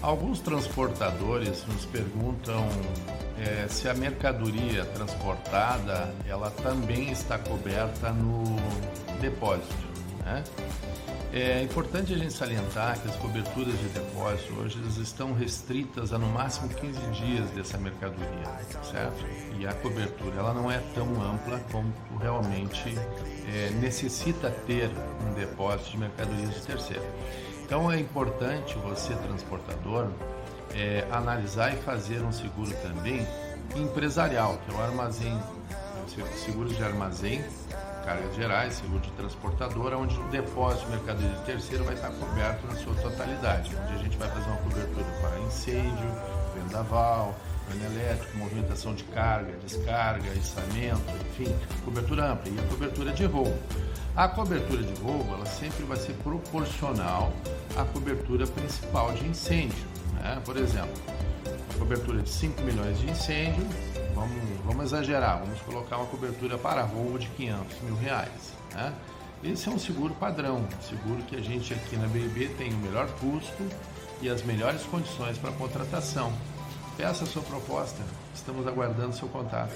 Alguns transportadores nos perguntam é, se a mercadoria transportada ela também está coberta no depósito. Né? É importante a gente salientar que as coberturas de depósito hoje estão restritas a no máximo 15 dias dessa mercadoria, certo? E a cobertura ela não é tão ampla como realmente é, necessita ter um depósito de mercadorias de terceiro. Então é importante você, transportador, é, analisar e fazer um seguro também empresarial, que é o armazém, seguros de armazém, cargas gerais, seguro de transportadora, onde o depósito de mercadoria de terceiro vai estar coberto na sua totalidade, onde a gente vai fazer uma cobertura para incêndio, vendaval, pane elétrico, movimentação de carga, descarga, içamento, enfim, cobertura ampla e a cobertura de roubo. A cobertura de roubo ela sempre vai ser proporcional à cobertura principal de incêndio. Né? Por exemplo, a cobertura de 5 milhões de incêndio, vamos, vamos exagerar, vamos colocar uma cobertura para roubo de 500 mil reais. Né? Esse é um seguro padrão, seguro que a gente aqui na BIB tem o melhor custo e as melhores condições para contratação. Peça a sua proposta, estamos aguardando seu contato.